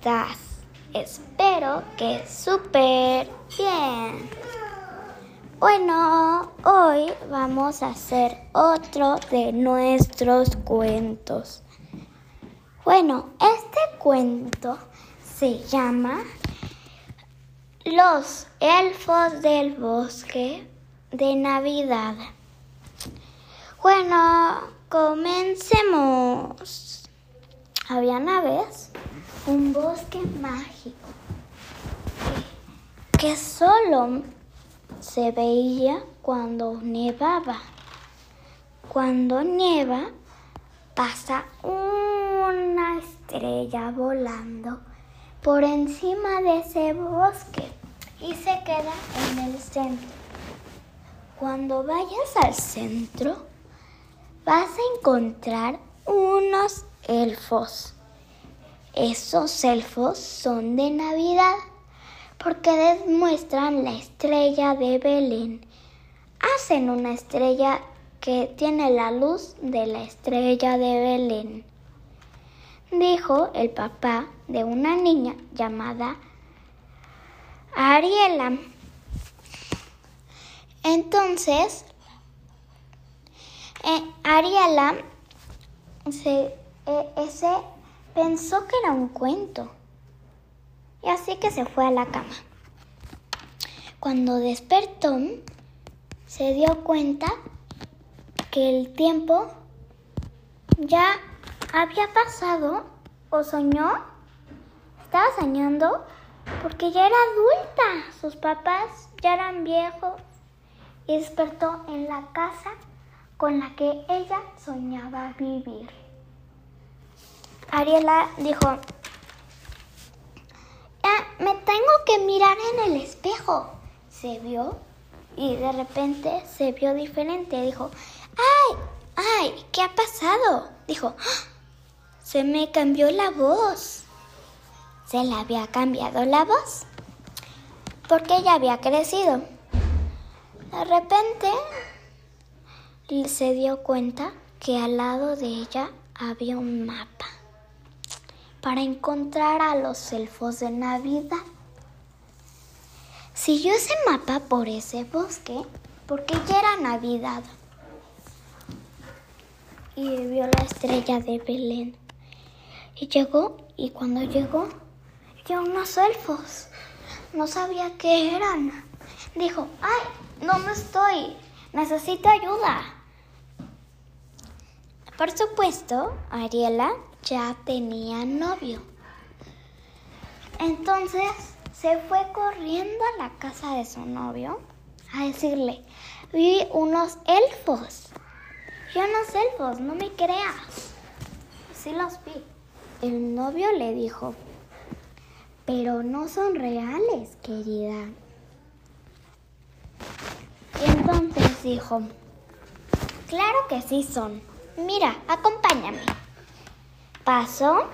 estás? Espero que súper bien. Bueno, hoy vamos a hacer otro de nuestros cuentos. Bueno, este cuento se llama Los elfos del bosque de Navidad. Bueno, comencemos. Había una vez un bosque mágico que solo se veía cuando nevaba. Cuando nieva pasa una estrella volando por encima de ese bosque y se queda en el centro. Cuando vayas al centro vas a encontrar unos elfos. Esos elfos son de Navidad porque demuestran la estrella de Belén. Hacen una estrella que tiene la luz de la estrella de Belén. Dijo el papá de una niña llamada Ariela. Entonces, eh, Ariela se, eh, ese pensó que era un cuento y así que se fue a la cama. Cuando despertó, se dio cuenta que el tiempo ya había pasado o soñó. Estaba soñando porque ya era adulta. Sus papás ya eran viejos y despertó en la casa con la que ella soñaba vivir. Ariela dijo, me tengo que mirar en el espejo. Se vio y de repente se vio diferente. Dijo, ay, ay, ¿qué ha pasado? Dijo, ¡Ah! se me cambió la voz. Se le había cambiado la voz porque ella había crecido. De repente se dio cuenta que al lado de ella había un mapa para encontrar a los elfos de Navidad. Siguió ese mapa por ese bosque porque ya era Navidad y vio la estrella de Belén. Y llegó y cuando llegó, vio unos elfos. No sabía qué eran. Dijo, ay, no me estoy, necesito ayuda. Por supuesto, Ariela ya tenía novio. Entonces se fue corriendo a la casa de su novio a decirle, vi unos elfos. Vi unos elfos, no me creas. Sí los vi. El novio le dijo, pero no son reales, querida. Y entonces dijo, claro que sí son. Mira, acompáñame. Pasó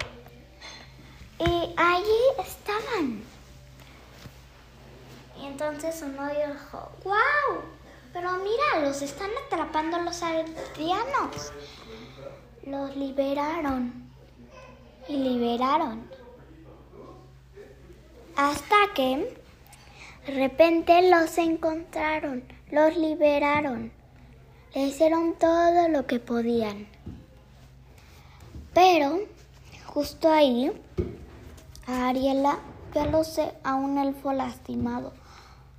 y allí estaban. Y entonces su novio dijo, wow, pero mira, los están atrapando los aldeanos. Los liberaron y liberaron. Hasta que de repente los encontraron, los liberaron. Le hicieron todo lo que podían. Pero justo ahí, a Ariela vio a un elfo lastimado.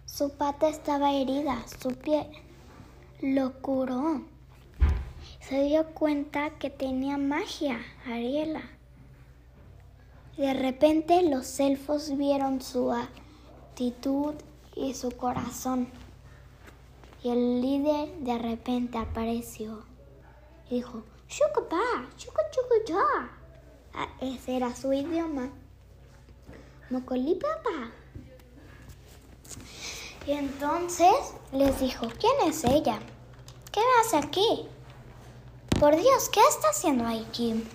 Su pata estaba herida, su pie lo curó. Se dio cuenta que tenía magia, Ariela. De repente los elfos vieron su actitud y su corazón. Y el líder de repente apareció dijo, Shukapa, chuka ah, Ese era su idioma. Mocolipapa. Y entonces les dijo, ¿quién es ella? ¿Qué hace aquí? Por Dios, ¿qué está haciendo aquí?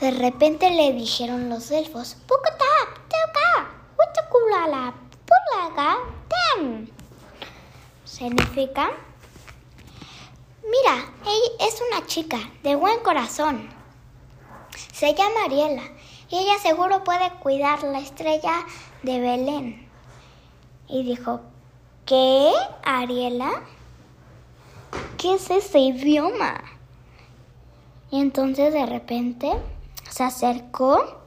De repente le dijeron los elfos, Pukata, Teuka, Huchakulala, Pulaga, Tem significa, mira, ella es una chica de buen corazón. Se llama Ariela y ella seguro puede cuidar la estrella de Belén. Y dijo, ¿qué, Ariela? ¿Qué es ese idioma? Y entonces de repente se acercó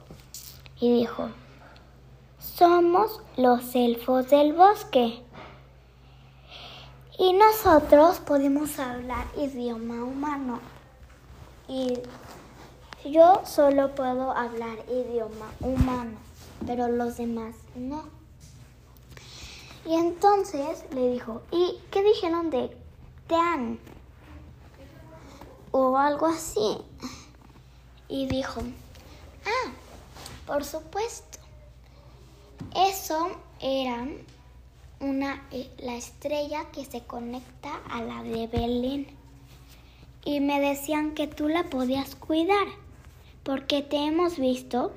y dijo, somos los elfos del bosque. Y nosotros podemos hablar idioma humano. Y yo solo puedo hablar idioma humano, pero los demás no. Y entonces le dijo, ¿y qué dijeron de Tean? O algo así. Y dijo, ah, por supuesto. Eso era una, eh, la estrella que se conecta a la de Belén. Y me decían que tú la podías cuidar, porque te hemos visto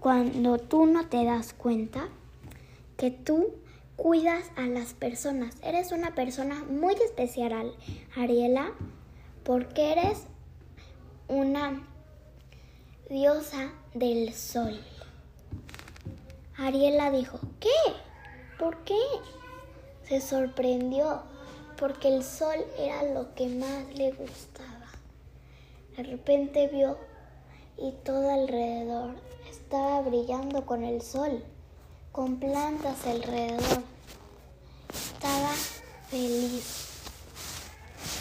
cuando tú no te das cuenta que tú cuidas a las personas. Eres una persona muy especial, Ariela, porque eres una diosa del sol. Ariela dijo, ¿qué? ¿Por qué? Se sorprendió porque el sol era lo que más le gustaba. De repente vio y todo alrededor estaba brillando con el sol, con plantas alrededor. Estaba feliz.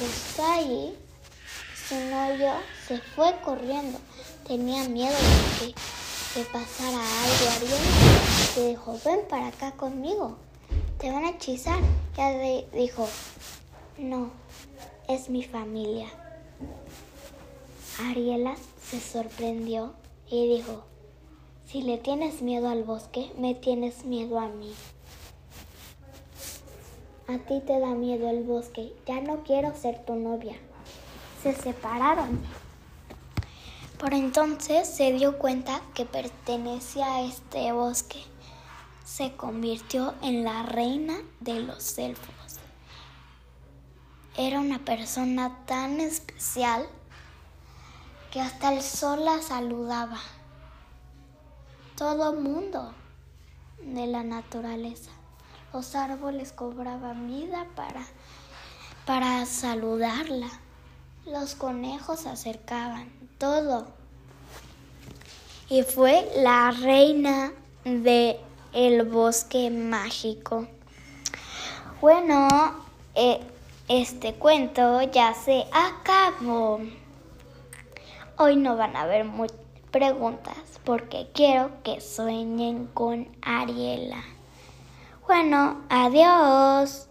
Está allí, su novio se fue corriendo. Tenía miedo de le pasara algo a Ariel. Le dijo, ven para acá conmigo. Te van a hechizar. Ya dijo, no, es mi familia. Ariela se sorprendió y dijo, si le tienes miedo al bosque, me tienes miedo a mí. A ti te da miedo el bosque, ya no quiero ser tu novia. Se separaron. Por entonces se dio cuenta que pertenecía a este bosque. Se convirtió en la reina de los elfos. Era una persona tan especial que hasta el sol la saludaba. Todo mundo de la naturaleza. Los árboles cobraban vida para, para saludarla. Los conejos se acercaban, todo. Y fue la reina de el bosque mágico. Bueno, eh, este cuento ya se acabó. Hoy no van a haber preguntas porque quiero que sueñen con Ariela. Bueno, adiós.